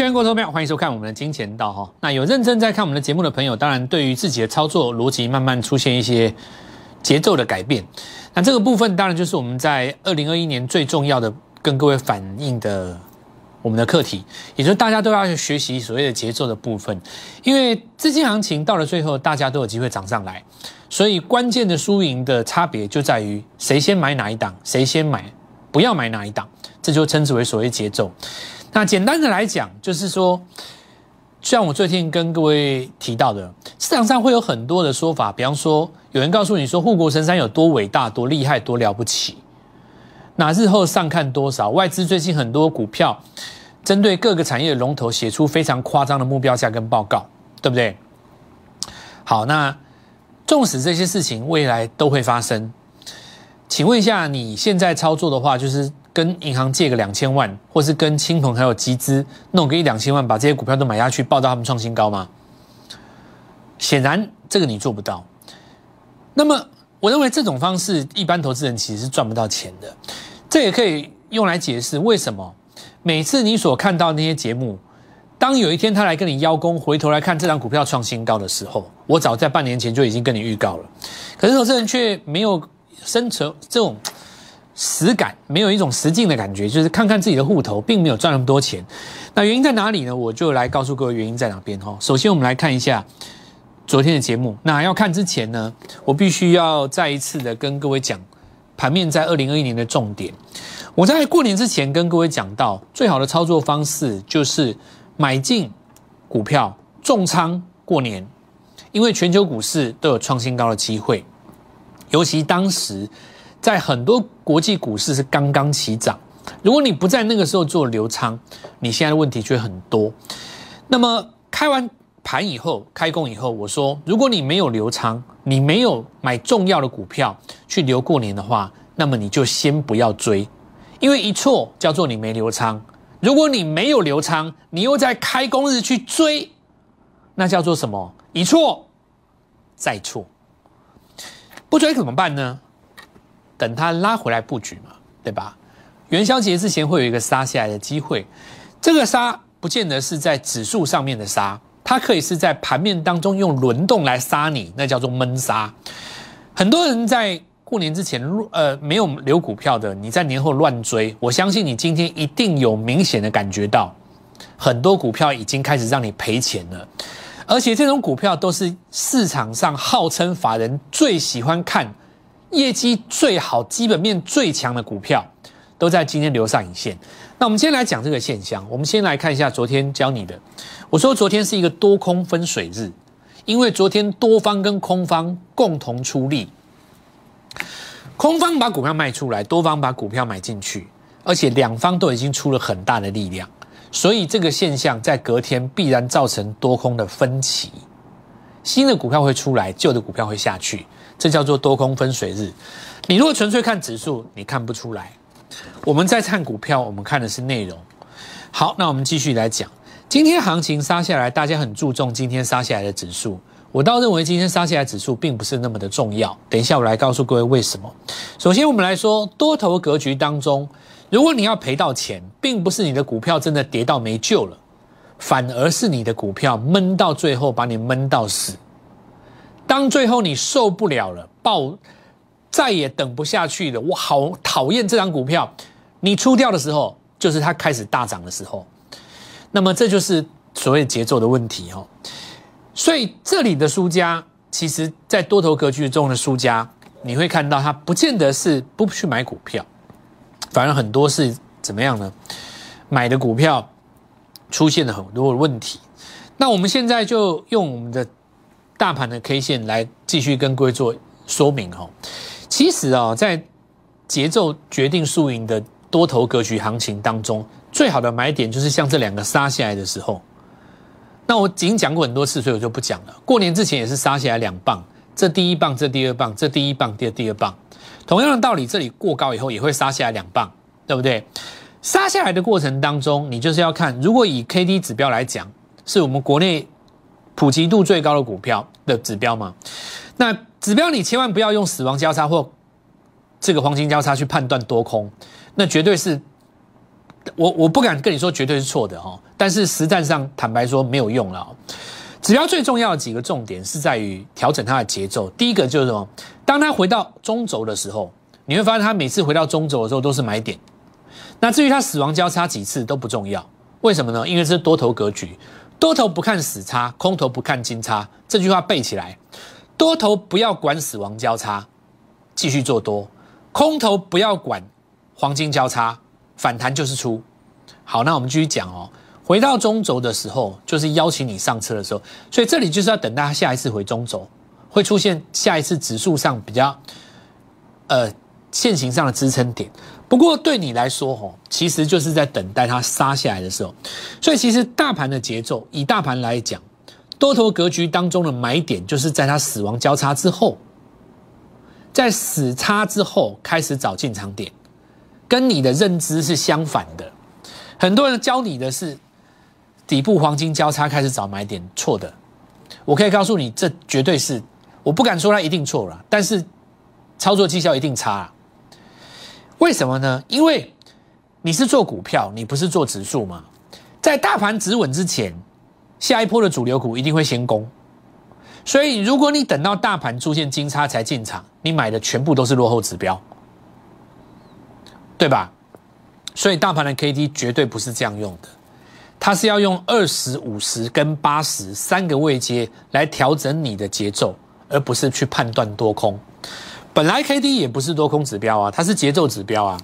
全国投票，欢迎收看我们的金钱道哈。那有认真在看我们的节目的朋友，当然对于自己的操作逻辑慢慢出现一些节奏的改变。那这个部分当然就是我们在二零二一年最重要的跟各位反映的我们的课题，也就是大家都要去学习所谓的节奏的部分。因为资金行情到了最后，大家都有机会涨上来，所以关键的输赢的差别就在于谁先买哪一档，谁先买不要买哪一档，这就称之为所谓节奏。那简单的来讲，就是说，像我最近跟各位提到的，市场上会有很多的说法，比方说，有人告诉你说护国神山有多伟大、多厉害、多了不起，那日后上看多少？外资最近很多股票针对各个产业龙头写出非常夸张的目标价跟报告，对不对？好，那纵使这些事情未来都会发生，请问一下，你现在操作的话，就是。跟银行借个两千万，或是跟亲朋还有集资弄个一两千万，把这些股票都买下去，报到他们创新高吗？显然这个你做不到。那么我认为这种方式，一般投资人其实是赚不到钱的。这也可以用来解释为什么每次你所看到那些节目，当有一天他来跟你邀功，回头来看这张股票创新高的时候，我早在半年前就已经跟你预告了。可是投资人却没有生存这种。实感没有一种实境的感觉，就是看看自己的户头，并没有赚那么多钱。那原因在哪里呢？我就来告诉各位原因在哪边哈。首先，我们来看一下昨天的节目。那要看之前呢，我必须要再一次的跟各位讲盘面在二零二一年的重点。我在过年之前跟各位讲到，最好的操作方式就是买进股票重仓过年，因为全球股市都有创新高的机会，尤其当时。在很多国际股市是刚刚起涨，如果你不在那个时候做流仓，你现在的问题就会很多。那么开完盘以后，开工以后，我说，如果你没有流仓，你没有买重要的股票去留过年的话，那么你就先不要追，因为一错叫做你没流仓。如果你没有流仓，你又在开工日去追，那叫做什么？一错再错，不追怎么办呢？等它拉回来布局嘛，对吧？元宵节之前会有一个杀下来的机会，这个杀不见得是在指数上面的杀，它可以是在盘面当中用轮动来杀你，那叫做闷杀。很多人在过年之前呃没有留股票的，你在年后乱追，我相信你今天一定有明显的感觉到，很多股票已经开始让你赔钱了，而且这种股票都是市场上号称法人最喜欢看。业绩最好、基本面最强的股票，都在今天留上影线。那我们先来讲这个现象。我们先来看一下昨天教你的。我说昨天是一个多空分水日，因为昨天多方跟空方共同出力，空方把股票卖出来，多方把股票买进去，而且两方都已经出了很大的力量，所以这个现象在隔天必然造成多空的分歧，新的股票会出来，旧的股票会下去。这叫做多空分水日。你如果纯粹看指数，你看不出来。我们在看股票，我们看的是内容。好，那我们继续来讲。今天行情杀下来，大家很注重今天杀下来的指数。我倒认为今天杀下来指数并不是那么的重要。等一下我来告诉各位为什么。首先，我们来说多头格局当中，如果你要赔到钱，并不是你的股票真的跌到没救了，反而是你的股票闷到最后，把你闷到死。当最后你受不了了，爆再也等不下去了，我好讨厌这张股票。你出掉的时候，就是它开始大涨的时候。那么这就是所谓节奏的问题哦。所以这里的输家，其实在多头格局中的输家，你会看到他不见得是不去买股票，反而很多是怎么样呢？买的股票出现了很多的问题。那我们现在就用我们的。大盘的 K 线来继续跟各位做说明哦。其实啊，在节奏决定输赢的多头格局行情当中，最好的买点就是像这两个杀下来的时候。那我已经讲过很多次，所以我就不讲了。过年之前也是杀下来两棒，这第一棒，这第二棒，这第一棒，第二第二棒。同样的道理，这里过高以后也会杀下来两棒，对不对？杀下来的过程当中，你就是要看，如果以 K D 指标来讲，是我们国内。普及度最高的股票的指标吗？那指标你千万不要用死亡交叉或这个黄金交叉去判断多空，那绝对是我我不敢跟你说绝对是错的哦，但是实战上坦白说没有用了。指标最重要的几个重点是在于调整它的节奏。第一个就是什么？当它回到中轴的时候，你会发现它每次回到中轴的时候都是买点。那至于它死亡交叉几次都不重要，为什么呢？因为这是多头格局，多头不看死叉，空头不看金叉。这句话背起来：多头不要管死亡交叉，继续做多；空头不要管黄金交叉，反弹就是出。好，那我们继续讲哦。回到中轴的时候，就是邀请你上车的时候，所以这里就是要等待下一次回中轴，会出现下一次指数上比较，呃，现行上的支撑点。不过对你来说，吼，其实就是在等待它杀下来的时候。所以其实大盘的节奏，以大盘来讲，多头格局当中的买点，就是在它死亡交叉之后，在死叉之后开始找进场点，跟你的认知是相反的。很多人教你的是。底部黄金交叉开始找买点，错的。我可以告诉你，这绝对是，我不敢说它一定错了，但是操作绩效一定差。为什么呢？因为你是做股票，你不是做指数嘛。在大盘止稳之前，下一波的主流股一定会先攻。所以，如果你等到大盘出现金叉才进场，你买的全部都是落后指标，对吧？所以，大盘的 K D 绝对不是这样用的。它是要用二十五十跟八十三个位阶来调整你的节奏，而不是去判断多空。本来 K D 也不是多空指标啊，它是节奏指标啊。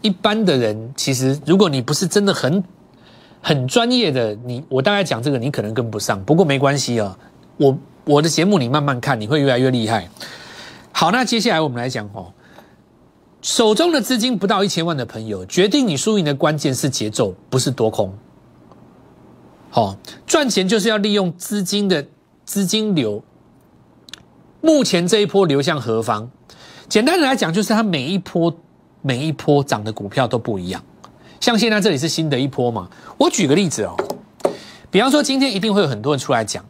一般的人其实，如果你不是真的很很专业的，你我大概讲这个，你可能跟不上。不过没关系啊，我我的节目你慢慢看，你会越来越厉害。好，那接下来我们来讲哦，手中的资金不到一千万的朋友，决定你输赢的关键是节奏，不是多空。好，赚钱就是要利用资金的资金流。目前这一波流向何方？简单的来讲，就是它每一波每一波涨的股票都不一样。像现在这里是新的一波嘛？我举个例子哦，比方说今天一定会有很多人出来讲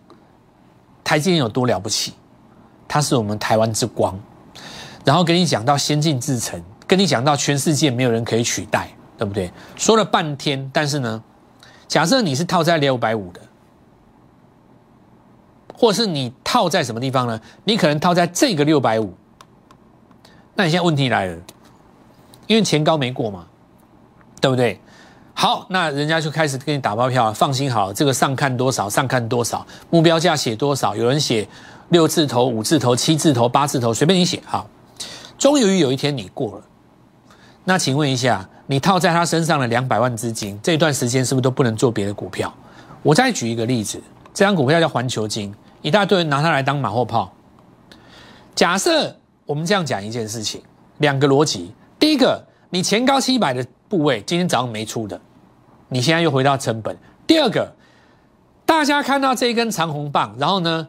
台积电有多了不起，它是我们台湾之光，然后跟你讲到先进制程，跟你讲到全世界没有人可以取代，对不对？说了半天，但是呢？假设你是套在六百五的，或是你套在什么地方呢？你可能套在这个六百五。那你现在问题来了，因为前高没过嘛，对不对？好，那人家就开始给你打包票，放心好，这个上看多少，上看多少，目标价写多少，有人写六字头、五字头、七字头、八字头，随便你写。好，终于有一天你过了，那请问一下。你套在他身上的两百万资金，这段时间是不是都不能做别的股票？我再举一个例子，这张股票叫环球金，一大堆人拿它来当马后炮。假设我们这样讲一件事情，两个逻辑：第一个，你前高七百的部位今天早上没出的，你现在又回到成本；第二个，大家看到这一根长红棒，然后呢，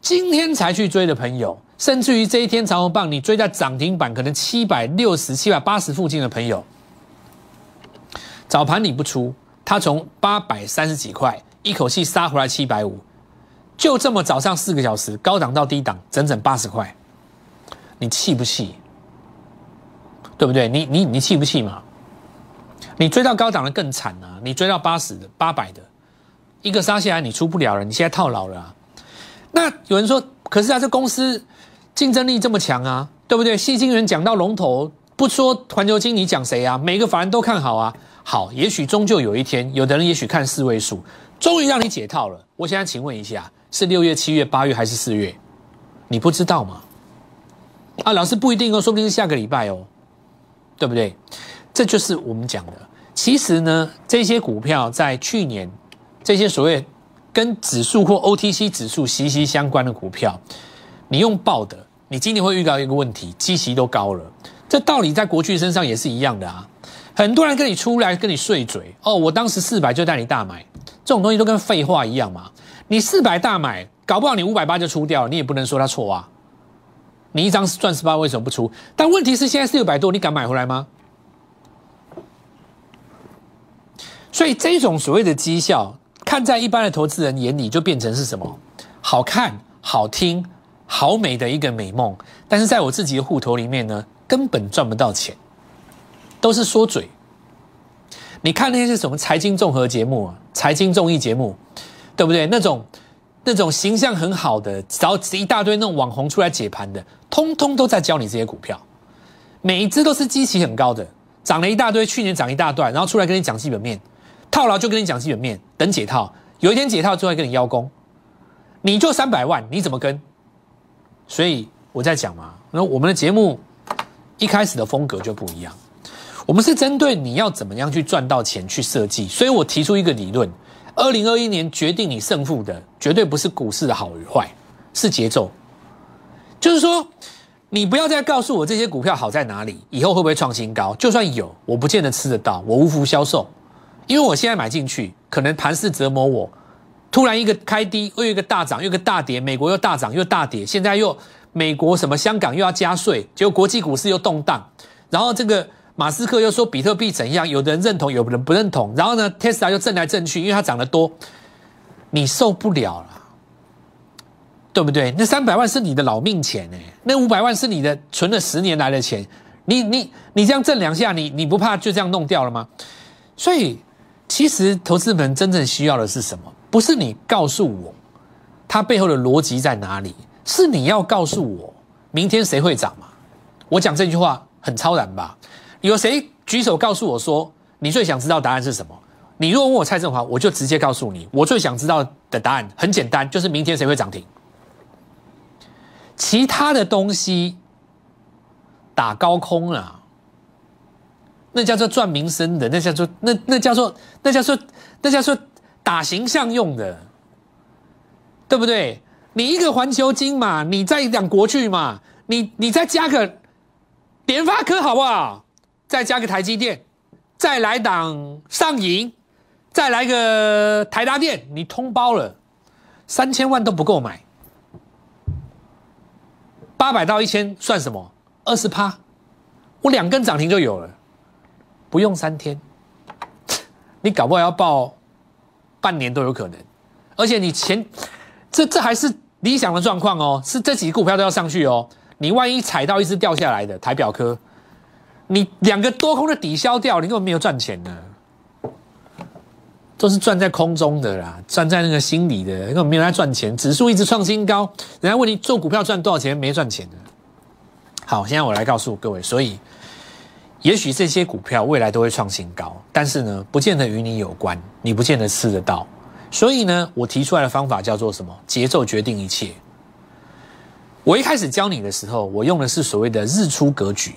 今天才去追的朋友，甚至于这一天长红棒你追在涨停板，可能七百六十七百八十附近的朋友。早盘你不出，他从八百三十几块一口气杀回来七百五，就这么早上四个小时高档到低档整整八十块，你气不气？对不对？你你你气不气嘛？你追到高档的更惨啊！你追到八十的八百的，一个杀下来你出不了了，你现在套牢了。那有人说，可是啊，这公司竞争力这么强啊，对不对？细晶人讲到龙头，不说环球金，你讲谁啊？每个法人都看好啊。好，也许终究有一天，有的人也许看四位数，终于让你解套了。我现在请问一下，是六月、七月、八月还是四月？你不知道吗？啊，老师不一定哦，说不定是下个礼拜哦，对不对？这就是我们讲的。其实呢，这些股票在去年，这些所谓跟指数或 OTC 指数息息相关的股票，你用报的，你今年会遇到一个问题，基息都高了。这道理在国巨身上也是一样的啊。很多人跟你出来跟你碎嘴哦，我当时四百就带你大买，这种东西都跟废话一样嘛。你四百大买，搞不好你五百八就出掉了，你也不能说他错啊。你一张赚十八，为什么不出？但问题是现在是六百多，你敢买回来吗？所以这种所谓的绩效，看在一般的投资人眼里就变成是什么？好看、好听、好美的一个美梦，但是在我自己的户头里面呢，根本赚不到钱。都是说嘴，你看那些什么财经综合节目啊，财经综艺节目，对不对？那种那种形象很好的，找一大堆那种网红出来解盘的，通通都在教你这些股票，每一只都是基期很高的，涨了一大堆，去年涨一大段，然后出来跟你讲基本面，套牢就跟你讲基本面，等解套，有一天解套就会跟你邀功，你就三百万，你怎么跟？所以我在讲嘛，那我们的节目一开始的风格就不一样。我们是针对你要怎么样去赚到钱去设计，所以我提出一个理论：二零二一年决定你胜负的绝对不是股市的好与坏，是节奏。就是说，你不要再告诉我这些股票好在哪里，以后会不会创新高？就算有，我不见得吃得到，我无福消受，因为我现在买进去，可能盘势折磨我。突然一个开低，又一个大涨，又一个大跌，美国又大涨又大跌，现在又美国什么香港又要加税，结果国际股市又动荡，然后这个马斯克又说比特币怎样，有的人认同，有的人不认同，然后呢，特斯拉又震来震去，因为它涨得多，你受不了了，对不对？那三百万是你的老命钱哎，那五百万是你的存了十年来的钱，你你你这样震两下，你你不怕就这样弄掉了吗？所以其实投资人真正需要的是什么？不是你告诉我，它背后的逻辑在哪里？是你要告诉我，明天谁会涨嘛？我讲这句话很超然吧？有谁举手告诉我说，你最想知道答案是什么？你如果问我蔡振华，我就直接告诉你，我最想知道的答案很简单，就是明天谁会涨停。其他的东西打高空啊，那叫做赚名声的，那叫做那那叫做那叫做那叫做。打形象用的，对不对？你一个环球金嘛，你再讲国去嘛，你你再加个联发科好不好？再加个台积电，再来档上银，再来个台达电，你通包了，三千万都不够买，八百到一千算什么？二十趴，我两根涨停就有了，不用三天，你搞不好要报。半年都有可能，而且你前这这还是理想的状况哦，是这几个股票都要上去哦。你万一踩到一只掉下来的台表科，你两个多空的抵消掉，你根本没有赚钱呢，都是赚在空中的啦，赚在那个心里的，根本没有在赚钱。指数一直创新高，人家问你做股票赚多少钱，没赚钱的。好，现在我来告诉各位，所以。也许这些股票未来都会创新高，但是呢，不见得与你有关，你不见得吃得到。所以呢，我提出来的方法叫做什么？节奏决定一切。我一开始教你的时候，我用的是所谓的日出格局，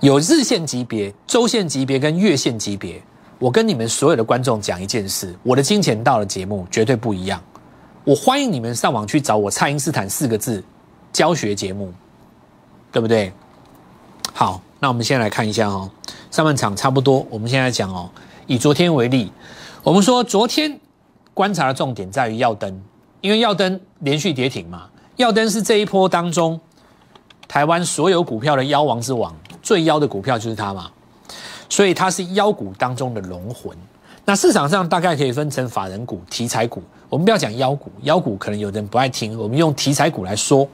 有日线级别、周线级别跟月线级别。我跟你们所有的观众讲一件事：我的金钱到了节目绝对不一样。我欢迎你们上网去找我“蔡因斯坦”四个字教学节目，对不对？好，那我们先来看一下哦，上半场差不多，我们现在讲哦，以昨天为例，我们说昨天观察的重点在于耀灯，因为耀灯连续跌停嘛，耀灯是这一波当中台湾所有股票的妖王之王，最妖的股票就是它嘛，所以它是妖股当中的龙魂。那市场上大概可以分成法人股、题材股，我们不要讲妖股，妖股可能有人不爱听，我们用题材股来说，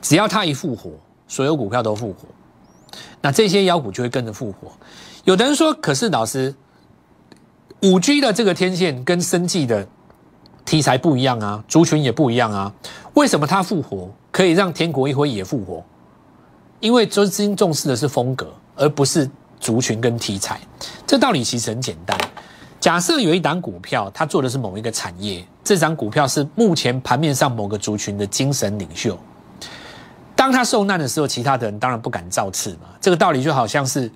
只要它一复活。所有股票都复活，那这些妖股就会跟着复活。有的人说：“可是老师，五 G 的这个天线跟生技的题材不一样啊，族群也不一样啊，为什么它复活可以让天国一辉也复活？因为资金重视的是风格，而不是族群跟题材。这道理其实很简单。假设有一档股票，它做的是某一个产业，这张股票是目前盘面上某个族群的精神领袖。”当他受难的时候，其他的人当然不敢造次嘛。这个道理就好像是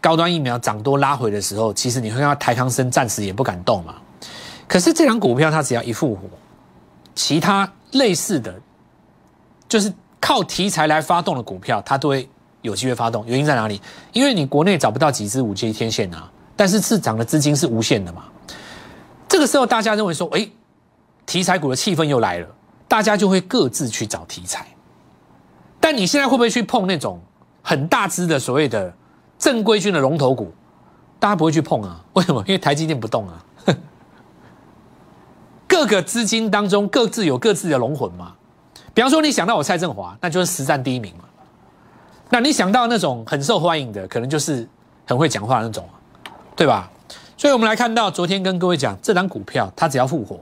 高端疫苗涨多拉回的时候，其实你会看到台康生暂时也不敢动嘛。可是这张股票它只要一复活，其他类似的，就是靠题材来发动的股票，它都会有机会发动。原因在哪里？因为你国内找不到几支五 G 天线啊，但是市场的资金是无限的嘛。这个时候大家认为说，哎，题材股的气氛又来了。大家就会各自去找题材，但你现在会不会去碰那种很大只的所谓的正规军的龙头股？大家不会去碰啊？为什么？因为台积电不动啊。各个资金当中各自有各自的龙魂嘛。比方说，你想到我蔡振华，那就是实战第一名嘛。那你想到那种很受欢迎的，可能就是很会讲话那种，对吧？所以我们来看到昨天跟各位讲，这张股票它只要复活，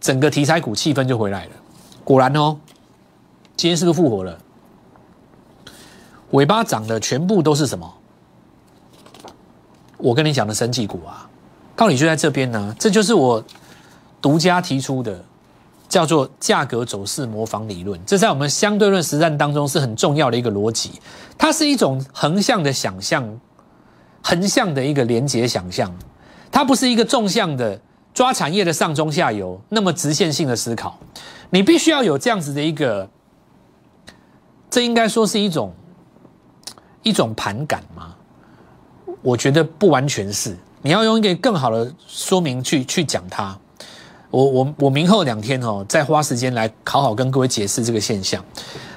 整个题材股气氛就回来了。果然哦，今天是不是复活了？尾巴涨的全部都是什么？我跟你讲的生技股啊，道理就在这边呢。这就是我独家提出的，叫做价格走势模仿理论。这在我们相对论实战当中是很重要的一个逻辑。它是一种横向的想象，横向的一个连接想象。它不是一个纵向的抓产业的上中下游那么直线性的思考。你必须要有这样子的一个，这应该说是一种一种盘感吗？我觉得不完全是。你要用一个更好的说明去去讲它。我我我明后两天哦，再花时间来好好跟各位解释这个现象。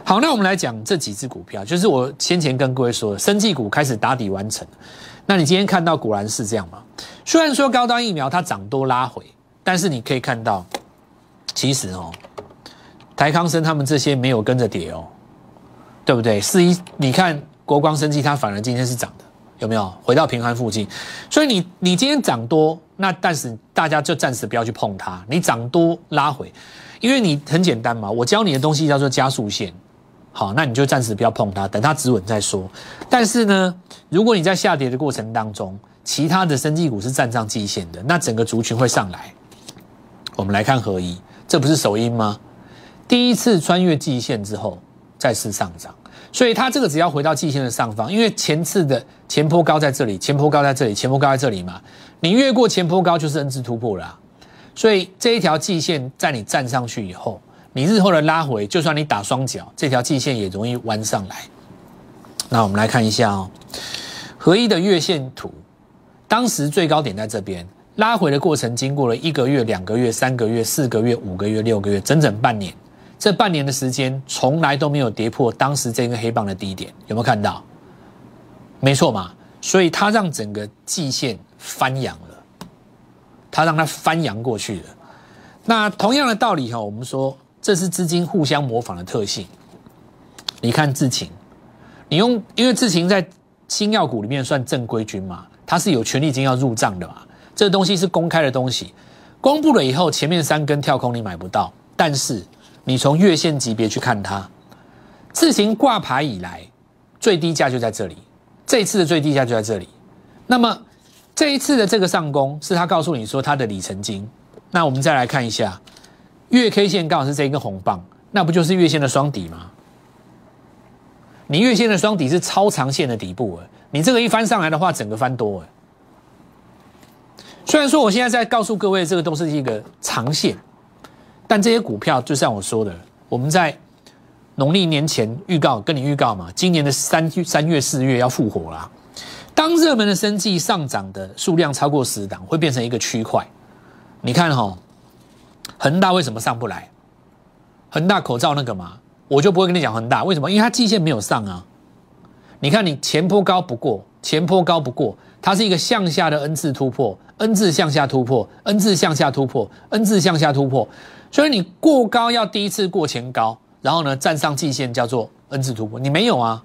好，那我们来讲这几只股票，就是我先前跟各位说的，生技股开始打底完成。那你今天看到果然是这样吗？虽然说高端疫苗它涨多拉回，但是你可以看到，其实哦。台康生他们这些没有跟着跌哦，对不对？四一，你看国光生技，它反而今天是涨的，有没有回到平盘附近？所以你你今天涨多，那但是大家就暂时不要去碰它。你涨多拉回，因为你很简单嘛，我教你的东西叫做加速线，好，那你就暂时不要碰它，等它止稳再说。但是呢，如果你在下跌的过程当中，其他的生技股是站上季线的，那整个族群会上来。我们来看合一，这不是首因吗？第一次穿越季线之后，再次上涨，所以它这个只要回到季线的上方，因为前次的前坡高在这里，前坡高在这里，前坡高在这里嘛，你越过前坡高就是 N 字突破了，所以这一条季线在你站上去以后，你日后的拉回，就算你打双脚，这条季线也容易弯上来。那我们来看一下哦，合一的月线图，当时最高点在这边，拉回的过程经过了一个月、两个月、三个月、四个月、五个月、六个月，整整半年。这半年的时间，从来都没有跌破当时这根黑棒的低点，有没有看到？没错嘛，所以它让整个季线翻扬了，它让它翻扬过去了。那同样的道理哈，我们说这是资金互相模仿的特性。你看智勤，你用因为智勤在新药股里面算正规军嘛，它是有权利金要入账的嘛，这东西是公开的东西，公布了以后，前面三根跳空你买不到，但是。你从月线级别去看它，自行挂牌以来最低价就在这里，这次的最低价就在这里。那么这一次的这个上攻是他告诉你说它的里程金。那我们再来看一下月 K 线，刚好是这一根红棒，那不就是月线的双底吗？你月线的双底是超长线的底部哎，你这个一翻上来的话，整个翻多哎。虽然说我现在在告诉各位，这个都是一个长线。但这些股票就像我说的，我们在农历年前预告，跟你预告嘛，今年的三三月四月要复活啦。当热门的生计上涨的数量超过十档，会变成一个区块。你看哈，恒大为什么上不来？恒大口罩那个嘛，我就不会跟你讲恒大为什么，因为它季线没有上啊。你看你前坡高不过，前坡高不过，它是一个向下的 N 字突破，N 字向下突破，N 字向下突破，N 字向下突破。所以你过高要第一次过前高，然后呢站上季线叫做 N 字突破，你没有啊？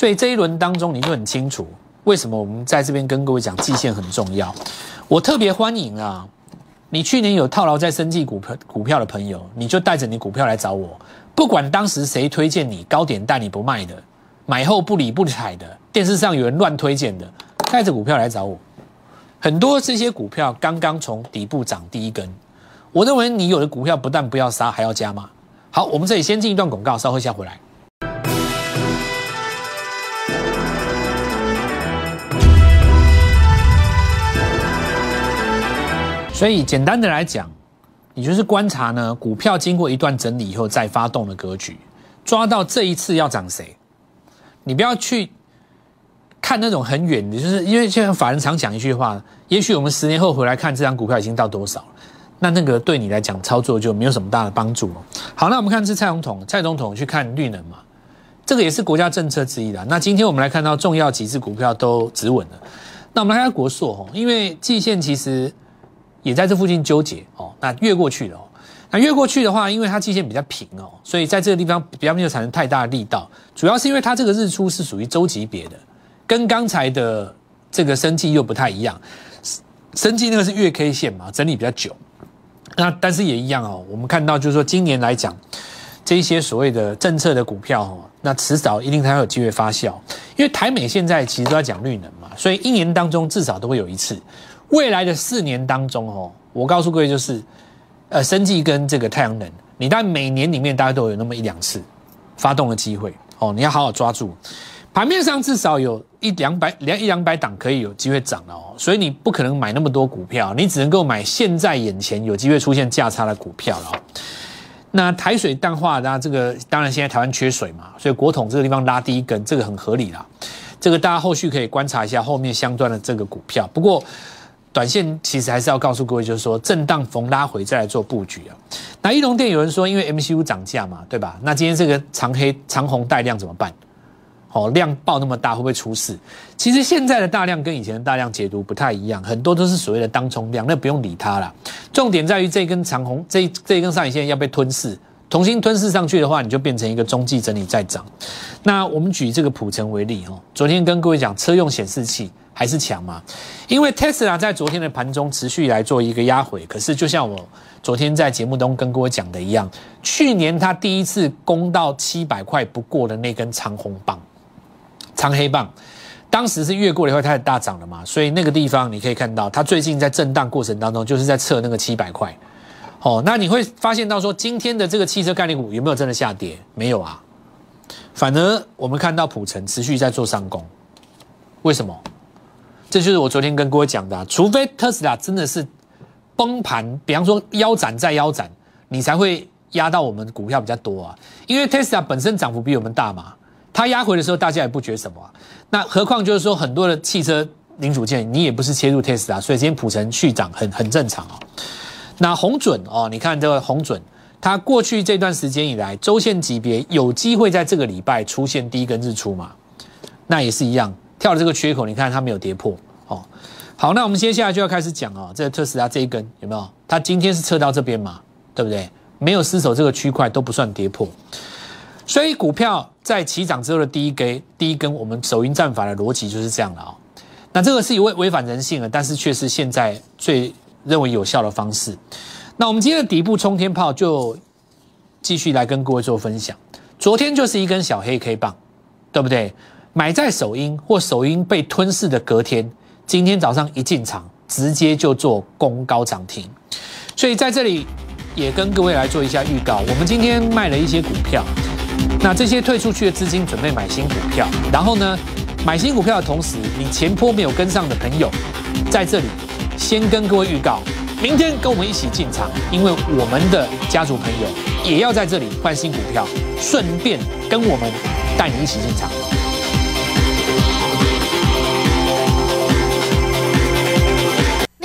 所以这一轮当中你就很清楚为什么我们在这边跟各位讲季线很重要。我特别欢迎啊，你去年有套牢在生技股票股票的朋友，你就带着你股票来找我，不管当时谁推荐你高点带你不卖的，买后不理不睬的，电视上有人乱推荐的，带着股票来找我。很多这些股票刚刚从底部涨第一根。我认为你有的股票不但不要杀，还要加码。好，我们这里先进一段广告，稍后下回来。所以简单的来讲，你就是观察呢，股票经过一段整理以后再发动的格局，抓到这一次要涨谁，你不要去看那种很远的，就是因为现在法人常讲一句话，也许我们十年后回来看这张股票已经到多少了。那那个对你来讲操作就没有什么大的帮助了。好，那我们看是蔡总统，蔡总统去看绿能嘛，这个也是国家政策之一的。那今天我们来看到重要几只股票都止稳了。那我们来看国硕哦，因为季线其实也在这附近纠结哦，那越过去了哦。那越过去的话，因为它季线比较平哦，所以在这个地方比较没有产生太大的力道。主要是因为它这个日出是属于周级别的，跟刚才的这个生计又不太一样。生计那个是月 K 线嘛，整理比较久。那但是也一样哦，我们看到就是说今年来讲，这些所谓的政策的股票哦，那迟早一定它会有机会发酵。因为台美现在其实都在讲绿能嘛，所以一年当中至少都会有一次。未来的四年当中哦，我告诉各位就是。呃，生技跟这个太阳能，你在每年里面大概都有那么一两次发动的机会哦，你要好好抓住。盘面上至少有一两百两一两百档可以有机会涨了哦，所以你不可能买那么多股票，你只能够买现在眼前有机会出现价差的股票了。那台水淡化，那这个当然现在台湾缺水嘛，所以国统这个地方拉第一根，这个很合理啦。这个大家后续可以观察一下后面相关的这个股票，不过。短线其实还是要告诉各位，就是说震荡逢拉回再来做布局啊。那一龙店有人说，因为 MCU 涨价嘛，对吧？那今天这个长黑长红带量怎么办？哦，量爆那么大，会不会出事？其实现在的大量跟以前的大量解读不太一样，很多都是所谓的当冲量，那不用理它了。重点在于这根长红，这这根上影线要被吞噬，重新吞噬上去的话，你就变成一个中继整理再涨。那我们举这个普成为例哦，昨天跟各位讲车用显示器。还是强嘛？因为 Tesla 在昨天的盘中持续来做一个压回，可是就像我昨天在节目中跟各位讲的一样，去年它第一次攻到七百块不过的那根长红棒、长黑棒，当时是越过了以后它也大涨了嘛，所以那个地方你可以看到，它最近在震荡过程当中就是在测那个七百块。哦，那你会发现到说今天的这个汽车概念股有没有真的下跌？没有啊，反而我们看到普成持续在做上攻，为什么？这就是我昨天跟各位讲的，除非特斯拉真的是崩盘，比方说腰斩再腰斩，你才会压到我们股票比较多啊。因为特斯拉本身涨幅比我们大嘛，它压回的时候大家也不觉什么。那何况就是说很多的汽车零组件，你也不是切入特斯拉，所以今天普成续涨很很正常啊。那红准哦，你看这个红准，它过去这段时间以来周线级别有机会在这个礼拜出现第一根日出嘛？那也是一样。跳了这个缺口，你看它没有跌破哦。好，那我们接下来就要开始讲哦，这个特斯拉这一根有没有？它今天是测到这边嘛，对不对？没有失守这个区块都不算跌破。所以股票在起涨之后的第一根，第一根我们首因战法的逻辑就是这样的啊。那这个是违违反人性的，但是却是现在最认为有效的方式。那我们今天的底部冲天炮就继续来跟各位做分享。昨天就是一根小黑 K 棒，对不对？买在首音或首音被吞噬的隔天，今天早上一进场，直接就做攻高涨停，所以在这里也跟各位来做一下预告。我们今天卖了一些股票，那这些退出去的资金准备买新股票，然后呢，买新股票的同时，你前坡没有跟上的朋友，在这里先跟各位预告，明天跟我们一起进场，因为我们的家族朋友也要在这里换新股票，顺便跟我们带你一起进场。